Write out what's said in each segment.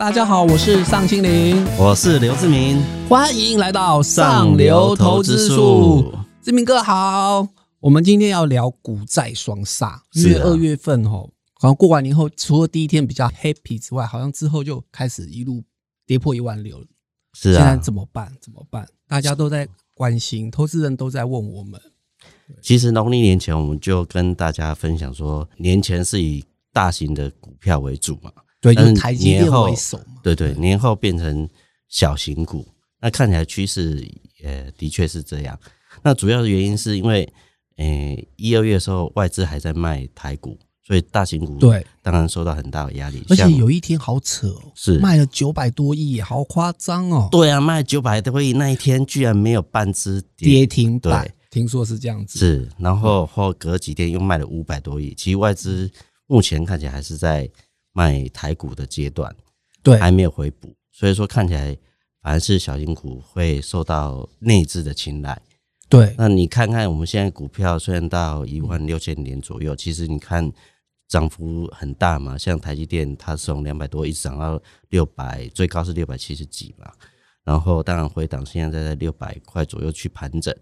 大家好，我是尚青林，我是刘志明，欢迎来到上流投资术。志明哥好，我们今天要聊股债双杀，因为二月份吼，好像过完年后，除了第一天比较 happy 之外，好像之后就开始一路跌破一万六了。是啊，现在怎么办？怎么办？大家都在关心，投资人都在问我们。其实农历年前我们就跟大家分享说，年前是以大型的股票为主嘛。对，就台积电为首嘛。对对，年后变成小型股，那看起来趋势也的确是这样。那主要的原因是因为，诶，一二月的时候外资还在卖台股，所以大型股对当然受到很大的压力。而且有一天好扯哦，是卖了九百多亿，好夸张哦。对啊，卖九百多亿那一天居然没有半只跌停板，对，听说是这样子。是，然后后隔几天又卖了五百多亿，其实外资目前看起来还是在。卖台股的阶段，对，还没有回补，所以说看起来反而是小型股会受到内资的青睐。对，那你看看我们现在股票虽然到一万六千点左右，其实你看涨幅很大嘛，像台积电它从两百多一直涨到六百，最高是六百七十几嘛。然后当然回档现在在六百块左右去盘整，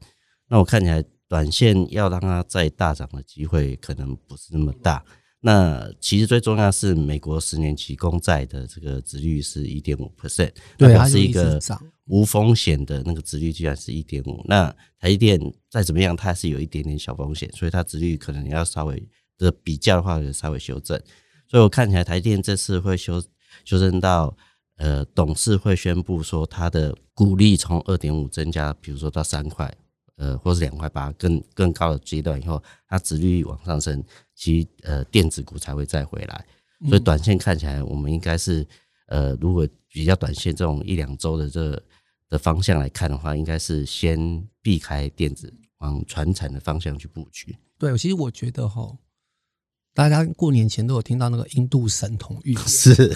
那我看起来短线要让它再大涨的机会可能不是那么大。那其实最重要是美国十年期公债的这个值率是一点五 percent，对，它是一个无风险的那个值率，居然是一点五。那台积电再怎么样，它是有一点点小风险，所以它值率可能要稍微的比较的话，稍微修正。所以我看起来台积电这次会修修正到，呃，董事会宣布说它的股利从二点五增加，比如说到三块。呃，或是两块八更更高的阶段以后，它值率往上升，其实呃电子股才会再回来。所以短线看起来，我们应该是呃，如果比较短线这种一两周的这的方向来看的话，应该是先避开电子，往传产的方向去布局。对，其实我觉得哈，大家过年前都有听到那个印度神童预言，是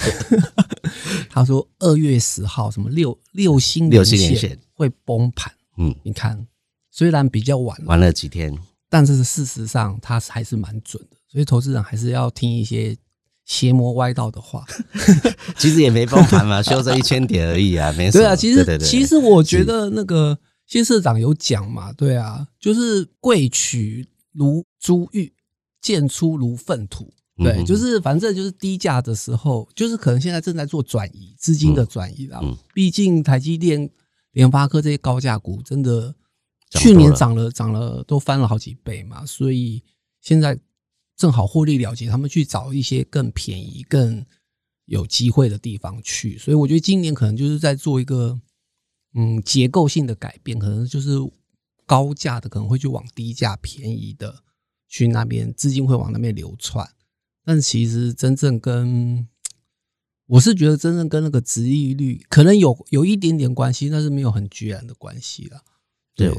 他说二月十号什么六六星连线会崩盘。嗯，你看。虽然比较晚了，晚了几天，但是事实上它还是蛮准的，所以投资人还是要听一些邪魔歪道的话。其实也没崩盘嘛，修正一千点而已啊，没事。对啊，其实其实我觉得那个谢社长有讲嘛，对啊，就是贵取如珠玉，贱出如粪土。对，嗯、就是反正就是低价的时候，就是可能现在正在做转移资金的转移啦。嗯，毕竟台积电、联发科这些高价股真的。去年涨了，涨了都翻了好几倍嘛，所以现在正好获利了结，他们去找一些更便宜、更有机会的地方去。所以我觉得今年可能就是在做一个嗯结构性的改变，可能就是高价的可能会去往低价便宜的去那边，资金会往那边流窜。但其实真正跟我是觉得真正跟那个殖利率可能有有一点点关系，但是没有很决然的关系了。对。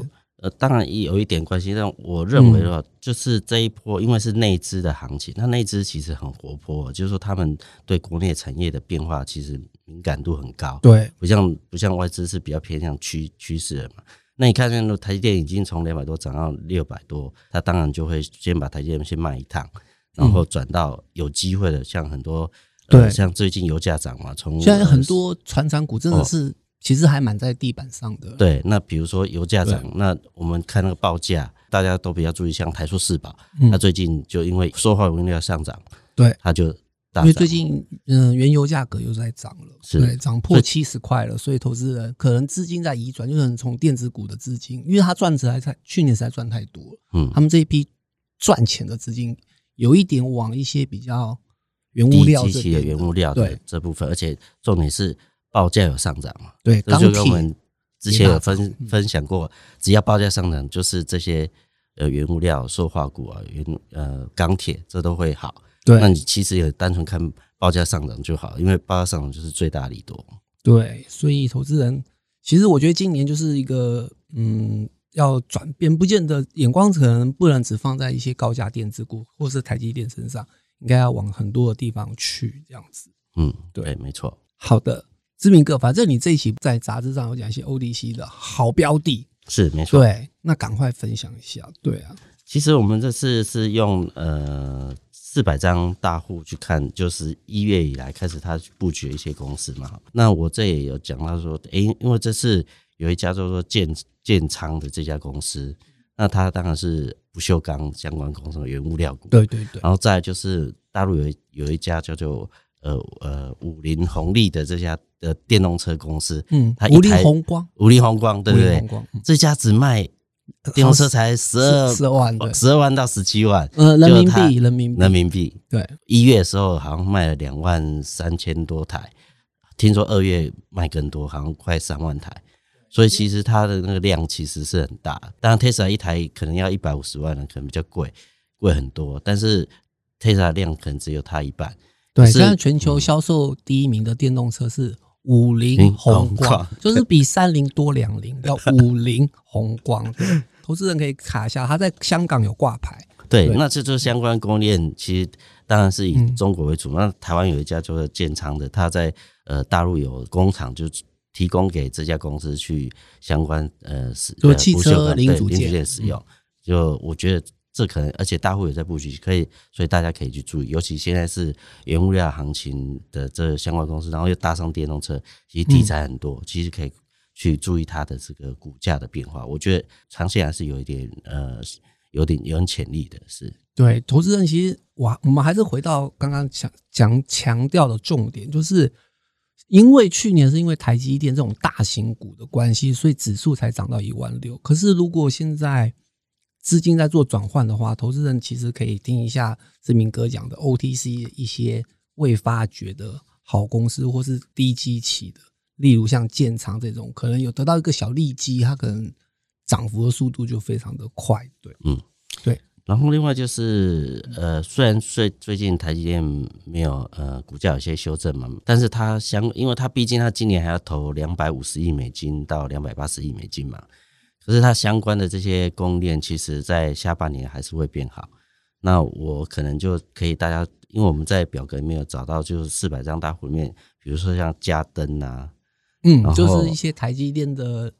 呃，当然也有一点关系，但我认为的话，就是这一波因为是内资的行情，那内资其实很活泼，就是说他们对国内产业的变化其实敏感度很高，对，不像不像外资是比较偏向趋趋势的嘛。那你看，那个台积电已经从两百多涨到六百多，它当然就会先把台积电先卖一趟，然后转到有机会的，像很多对，像最近油价涨嘛，从现在很多船长股真的是。哦其实还蛮在地板上的。对，那比如说油价涨，那我们看那个报价，大家都比较注意，像台塑四宝，那、嗯、最近就因为塑化原料上涨，对，它就大。因为最近嗯原油价格又在涨了，是对，涨破七十块了，所以投资人可能资金在移转，就可能从电子股的资金，因为它赚值还在去年实在赚太多了，嗯，他们这一批赚钱的资金有一点往一些比较原物料这的原物料对这部分，而且重点是。报价有上涨嘛？对，这就跟我们之前有分分享过，只要报价上涨，就是这些呃原物料、塑化股啊、原呃钢铁这都会好。对，那你其实也单纯看报价上涨就好，因为报价上涨就是最大利多。对，所以投资人其实我觉得今年就是一个嗯要转变，不见得眼光可能不能只放在一些高价电子股或是台积电身上，应该要往很多的地方去这样子。嗯，对，没错。好的。知名哥，反正你这一期在杂志上有讲一些 ODC 的好标的，是没错。对，那赶快分享一下。对啊，其实我们这次是用呃四百张大户去看，就是一月以来开始他布局一些公司嘛。那我这也有讲到说，诶、欸，因为这次有一家叫做建建仓的这家公司，那它当然是不锈钢相关公司的原物料股。对对对。然后再就是大陆有有一家叫做呃呃五菱宏利的这家的电动车公司，嗯，它五菱宏光，五菱宏光，对不对？嗯、这家只卖。电动车才十二十二万，十二万到十七万，呃，人民币，人民币，人民币。对，一月的时候好像卖了两万三千多台，听说二月卖更多，好像快三万台。所以其实它的那个量其实是很大。当然，Tesla 一台可能要一百五十万，可能比较贵，贵很多。但是 Tesla 量可能只有它一半。对，现在全球销售第一名的电动车是。五菱宏光就是比三菱多两菱，叫 五菱宏光。投资人可以卡一下，他在香港有挂牌。对，那这就是相关供应链，其实当然是以中国为主。那台湾有一家叫做建仓的，他在呃大陆有工厂，就提供给这家公司去相关呃使就汽车零组件使用。就我觉得。这可能，而且大户也在布局，可以，所以大家可以去注意。尤其现在是原物料行情的这相关公司，然后又搭上电动车，其实题材很多，其实可以去注意它的这个股价的变化。我觉得长线还是有一点呃，有点有点潜力的。是对投资人，其实我我们还是回到刚刚讲讲强调的重点，就是因为去年是因为台积电这种大型股的关系，所以指数才涨到一万六。可是如果现在资金在做转换的话，投资人其实可以听一下志明哥讲的 OTC 一些未发掘的好公司，或是低基期的，例如像建仓这种，可能有得到一个小利基，它可能涨幅的速度就非常的快。对，嗯，对。然后另外就是，呃，虽然最最近台积电没有呃股价有些修正嘛，但是它相，因为它毕竟它今年还要投两百五十亿美金到两百八十亿美金嘛。可是它相关的这些供应链，其实在下半年还是会变好。那我可能就可以大家，因为我们在表格里面有找到，就是四百张大户里面，比如说像嘉登啊，嗯，就是一些台积电的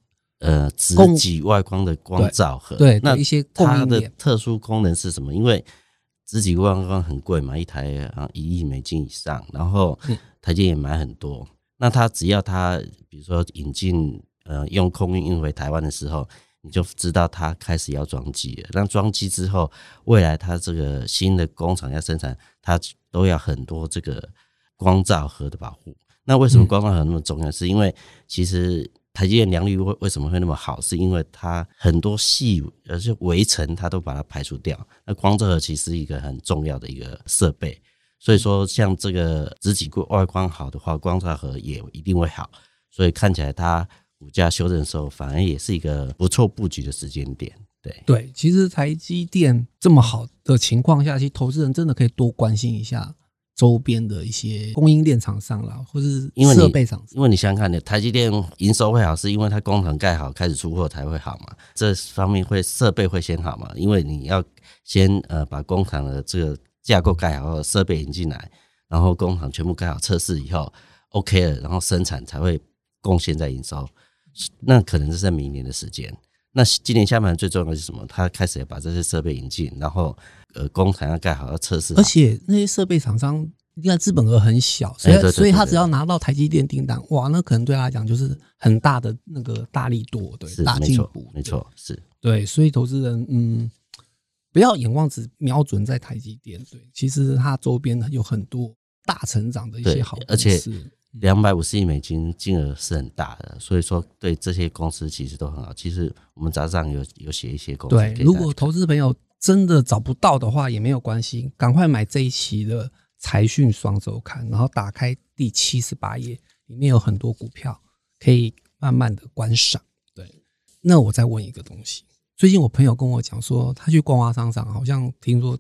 呃直极外光的光照盒，对，那一些它的特殊功能是什么？因为直极外光很贵嘛，一台啊一亿美金以上，然后台积电也买很多。那它只要它比如说引进。呃，用空运运回台湾的时候，你就知道它开始要装机了。那装机之后，未来它这个新的工厂要生产，它都要很多这个光罩盒的保护。那为什么光罩盒那么重要？是因为其实台积电良率为为什么会那么好？是因为它很多细而且微尘它都把它排除掉。那光罩盒其实是一个很重要的一个设备，所以说像这个直极外观好的话，光罩盒也一定会好。所以看起来它。股价修正的时候，反而也是一个不错布局的时间点。对对，其实台积电这么好的情况下，其实投资人真的可以多关心一下周边的一些供应链厂商啦，或是设备厂商。因为你想想看，你台积电营收会好，是因为它工厂盖好，开始出货才会好嘛？这方面会设备会先好嘛？因为你要先呃把工厂的这个架构盖好，设备引进来，然后工厂全部盖好测试以后 OK 了，然后生产才会贡献在营收。那可能是在明年的时间。那今年下半年最重要的是什么？他开始要把这些设备引进，然后呃，工厂要盖好，要测试。而且那些设备厂商，应该资本额很小，所以所以他只要拿到台积电订单，哇，那可能对他来讲就是很大的那个大力度，对，大进步，没错，是对。所以投资人，嗯，不要眼光只瞄准在台积电，对，其实它周边有很多大成长的一些好公司。两百五十亿美金金额是很大的，所以说对这些公司其实都很好。其实我们杂志上有有写一些公司。对，如果投资朋友真的找不到的话，也没有关系，赶快买这一期的财讯双周刊，然后打开第七十八页，里面有很多股票可以慢慢的观赏。对，那我再问一个东西，最近我朋友跟我讲说，他去逛华商场，好像听说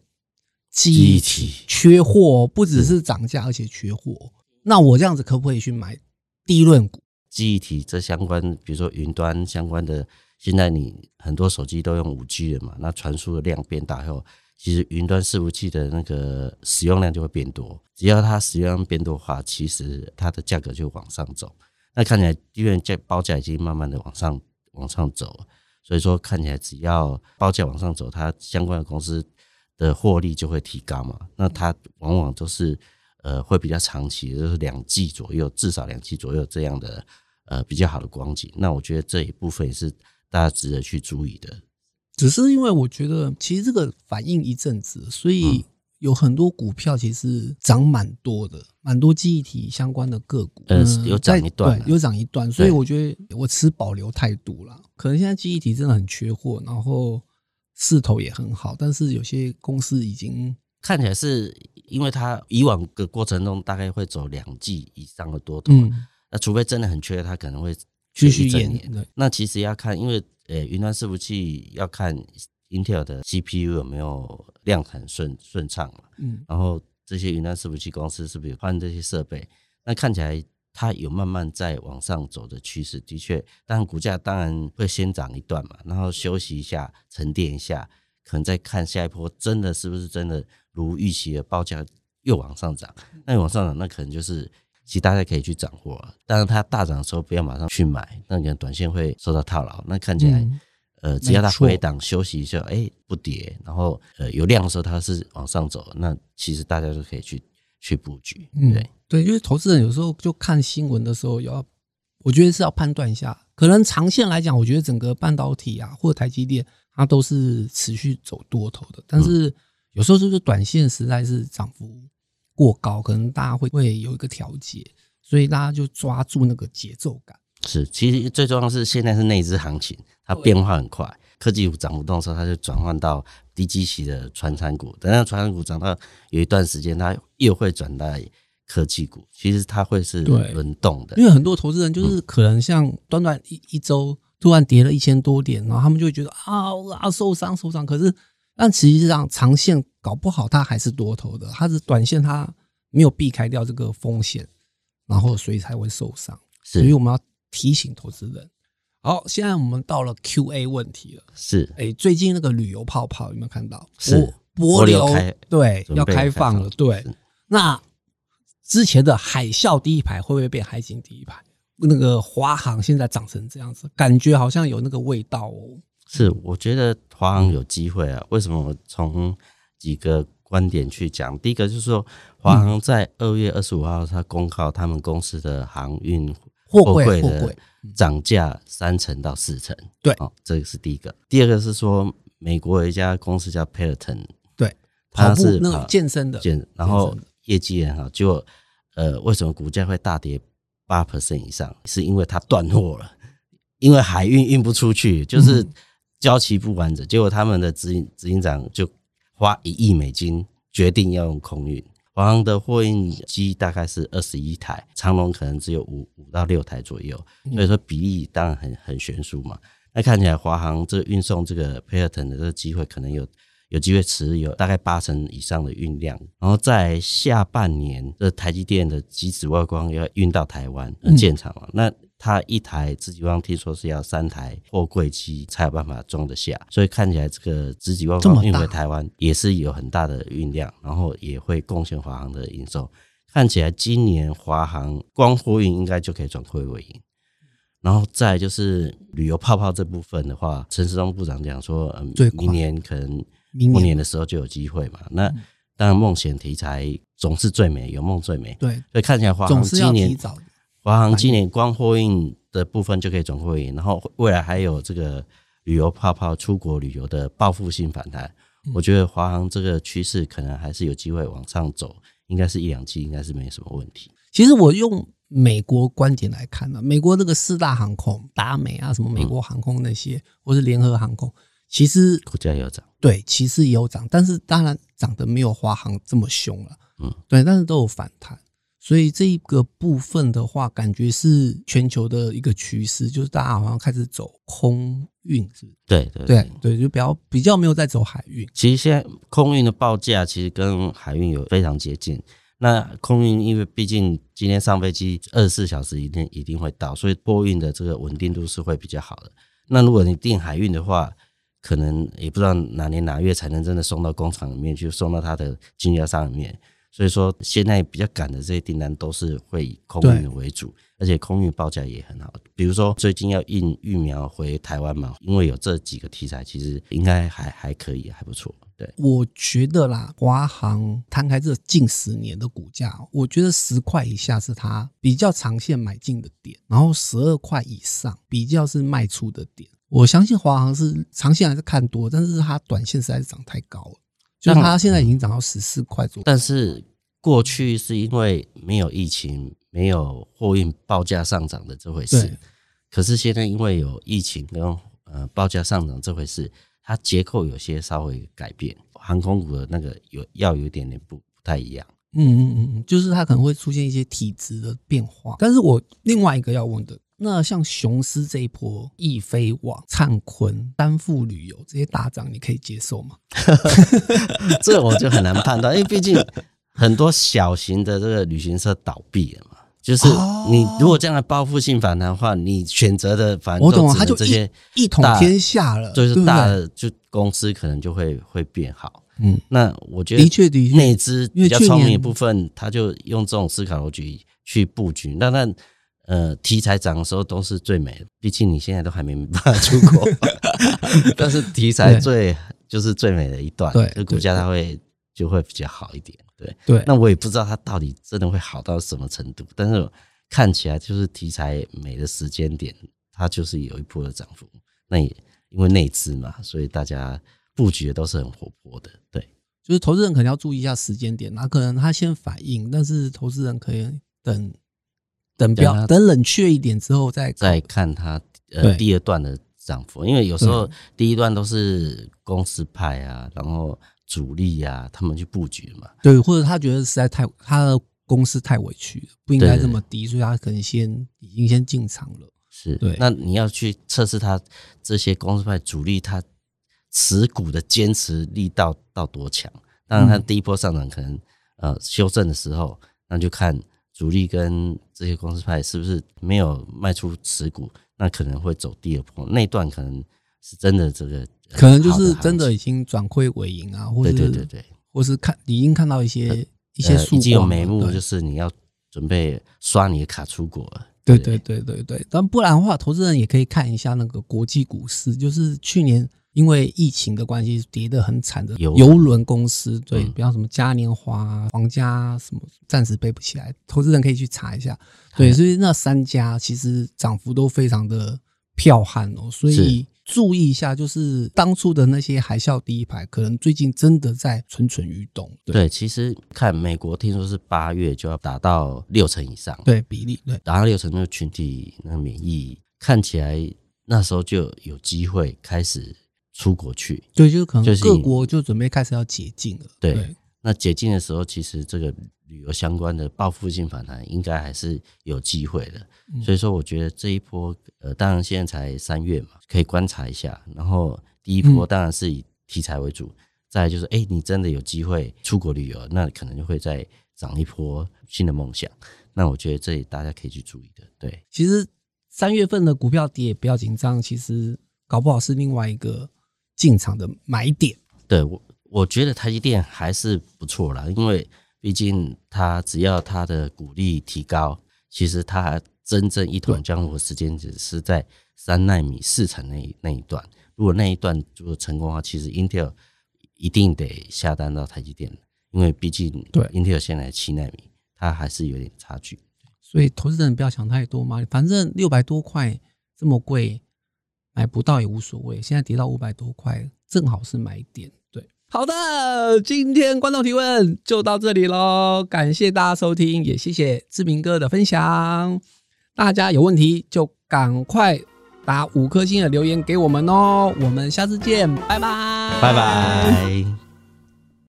记忆体缺货，不只是涨价，而且缺货。那我这样子可不可以去买低润股？记忆体这相关，比如说云端相关的，现在你很多手机都用五 G 了嘛，那传输的量变大后，其实云端伺服器的那个使用量就会变多。只要它使用量变多的话，其实它的价格就往上走。那看起来因为价报价已经慢慢的往上往上走，所以说看起来只要报价往上走，它相关的公司的获利就会提高嘛。那它往往都是呃会比较长期，就是两季左右，至少两季左右这样的呃比较好的光景。那我觉得这一部分也是大家值得去注意的。只是因为我觉得，其实这个反应一阵子，所以有很多股票其实涨蛮多的，蛮多记忆体相关的个股，呃，有涨一段，对，有涨一段，所以我觉得我持保留态度了。可能现在记忆体真的很缺货，然后势头也很好，但是有些公司已经看起来是因为它以往的过程中大概会走两季以上的多头，那除非真的很缺，它可能会继续演。那其实要看，因为。呃，云端伺服器要看 Intel 的 CPU 有没有量产顺顺畅嘛？嗯，然后这些云端伺服器公司是不是换这些设备？那看起来它有慢慢在往上走的趋势，的确，但股价当然会先涨一段嘛，然后休息一下，沉淀一下，可能再看下一波真的是不是真的如预期的报价又往上涨？那往上涨，那可能就是。其实大家可以去掌握，但是它大涨的时候不要马上去买，那可能短线会受到套牢。那看起来，嗯、呃，只要它回档休息一下，哎、欸，不跌，然后呃有量的时候它是往上走，那其实大家就可以去去布局。对、嗯、对，因为投资人有时候就看新闻的时候，要我觉得是要判断一下，可能长线来讲，我觉得整个半导体啊或者台积电它都是持续走多头的，但是有时候就是短线实在是涨幅。过高，可能大家会会有一个调节，所以大家就抓住那个节奏感。是，其实最重要是现在是内资行情，它变化很快。科技股涨不动的时候，它就转换到低基期的传产股。等到传产股涨到有一段时间，它又会转到科技股。其实它会是轮动的，因为很多投资人就是可能像短短一一周突然跌了一千多点，然后他们就会觉得啊啊受伤受伤，可是。但实际上，长线搞不好它还是多头的，它是短线它没有避开掉这个风险，然后所以才会受伤。所以我们要提醒投资人。好，现在我们到了 Q&A 问题了。是，哎，最近那个旅游泡泡有没有看到？是，博流对要开放了。对，那之前的海啸第一排会不会变海景第一排？那个华航现在长成这样子，感觉好像有那个味道哦。是，我觉得华航有机会啊。为什么？我从几个观点去讲。第一个就是说，华航在二月二十五号，他公告他们公司的航运货柜的涨价三成到四成。对，哦，这个是第一个。第二个是说，美国有一家公司叫 Peloton，对，它是那个健身的，健，然后业绩也很好。结果，呃，为什么股价会大跌八 percent 以上？是因为它断货了，因为海运运不出去，就是。交期不完整，结果他们的执行执行长就花一亿美金决定要用空运。华航的货运机大概是二十一台，长龙可能只有五五到六台左右，所以说比例当然很很悬殊嘛。那看起来华航这运送这个 Peloton 的这个机会可能有有机会持有大概八成以上的运量，然后在下半年这台积电的极紫外光要运到台湾建厂了，那。它一台紫极光听说是要三台货柜机才有办法装得下，所以看起来这个紫极光运回台湾也是有很大的运量，然后也会贡献华航的营收。看起来今年华航光货运应该就可以转亏为盈。然后再就是旅游泡泡这部分的话，陈时中部长讲说，嗯，明年可能过年的时候就有机会嘛。那当然梦想题材总是最美，有梦最美。对，所以看起来华航今年。华航今年光货运的部分就可以转货运，然后未来还有这个旅游泡泡、出国旅游的报复性反弹。我觉得华航这个趋势可能还是有机会往上走，应该是一两季，应该是没什么问题。其实我用美国观点来看呢，美国这个四大航空，达美啊，什么美国航空那些，或是联合航空，其实股价也有涨，对，其实也有涨，但是当然涨得没有华航这么凶了，嗯，对，但是都有反弹。所以这一个部分的话，感觉是全球的一个趋势，就是大家好像开始走空运，是不是？对对对对，就比较比较没有在走海运。其实现在空运的报价其实跟海运有非常接近。那空运因为毕竟今天上飞机二十四小时一定一定会到，所以货运的这个稳定度是会比较好的。那如果你订海运的话，可能也不知道哪年哪月才能真的送到工厂里面去，送到他的经销商里面。所以说，现在比较赶的这些订单都是会以空运为主，而且空运报价也很好。比如说，最近要运疫苗回台湾嘛，因为有这几个题材，其实应该还还可以，还不错。对，我觉得啦，华航摊开这近十年的股价，我觉得十块以下是它比较长线买进的点，然后十二块以上比较是卖出的点。我相信华航是长线还是看多，但是它短线实在是涨太高了，就是它现在已经涨到十四块左右。但是过去是因为没有疫情，没有货运报价上涨的这回事，可是现在因为有疫情跟呃报价上涨这回事。它结构有些稍微改变，航空股的那个有要有一点点不不太一样。嗯嗯嗯，就是它可能会出现一些体质的变化。但是我另外一个要问的，那像雄狮这一波，易飞网、灿坤、丹富旅游这些大涨，你可以接受吗？这我就很难判断，因为毕竟很多小型的这个旅行社倒闭了嘛。就是你如果这样的报复性反弹的话，你选择的反正都只能这些一统天下了，就是大的就公司可能就会会变好。嗯，那我觉得的确的确，内资比较聪明的部分，他就用这种思考逻辑去布局。那那呃题材涨的时候都是最美的，毕竟你现在都还没办法出国，但是题材最就是最美的一段，对，股价它会就会比较好一点。对对，那我也不知道它到底真的会好到什么程度，但是看起来就是题材美的时间点，它就是有一波的涨幅。那也因为内资嘛，所以大家布局的都是很活泼的。对，就是投资人可能要注意一下时间点，那可能他先反应，但是投资人可以等等标等冷却一点之后再再看它呃第二段的涨幅，因为有时候第一段都是公司派啊，然后。主力、啊，他们去布局嘛，对，或者他觉得实在太他的公司太委屈了，不应该这么低，所以他可能先已经先进场了。是。对，那你要去测试他这些公司派主力他持股的坚持力到到多强。当然，他第一波上涨可能呃修正的时候，那就看主力跟这些公司派是不是没有卖出持股，那可能会走第二波，那段可能是真的这个。可能就是真的已经转亏为盈啊，或者对对对，或是看已经看到一些一些已经有眉目，就是你要准备刷你的卡出国了。对对对对对，但不然的话，投资人也可以看一下那个国际股市，就是去年因为疫情的关系跌得很惨的游轮公司，对，比方什么嘉年华、皇家什么，暂时背不起来，投资人可以去查一下。对，所以那三家其实涨幅都非常的彪悍哦，所以。注意一下，就是当初的那些海啸第一排，可能最近真的在蠢蠢欲动。对，对，其实看美国，听说是八月就要达到六成以上，对比例，对，达到六成那个群体那个免疫，看起来那时候就有机会开始出国去。对，就可能各国就准备开始要解禁了。对，对，那解禁的时候，其实这个。旅游相关的报复性反弹应该还是有机会的，所以说我觉得这一波，呃，当然现在才三月嘛，可以观察一下。然后第一波当然是以题材为主，再来就是，哎，你真的有机会出国旅游，那可能就会再涨一波新的梦想。那我觉得这里大家可以去注意的。对，其实三月份的股票跌也不要紧张，其实搞不好是另外一个进场的买点。对，我我觉得台积电还是不错啦，因为。毕竟，它只要它的股利提高，其实它真正一统江湖的时间只是在三纳米四层那一那一段。如果那一段如果成功的话，其实 Intel 一定得下单到台积电，因为毕竟对 Intel 现在七纳米，它还是有点差距。所以投资人不要想太多嘛，反正六百多块这么贵，买不到也无所谓。现在跌到五百多块，正好是买点。对好的，今天观众提问就到这里喽，感谢大家收听，也谢谢志明哥的分享。大家有问题就赶快打五颗星的留言给我们哦，我们下次见，拜拜，拜拜。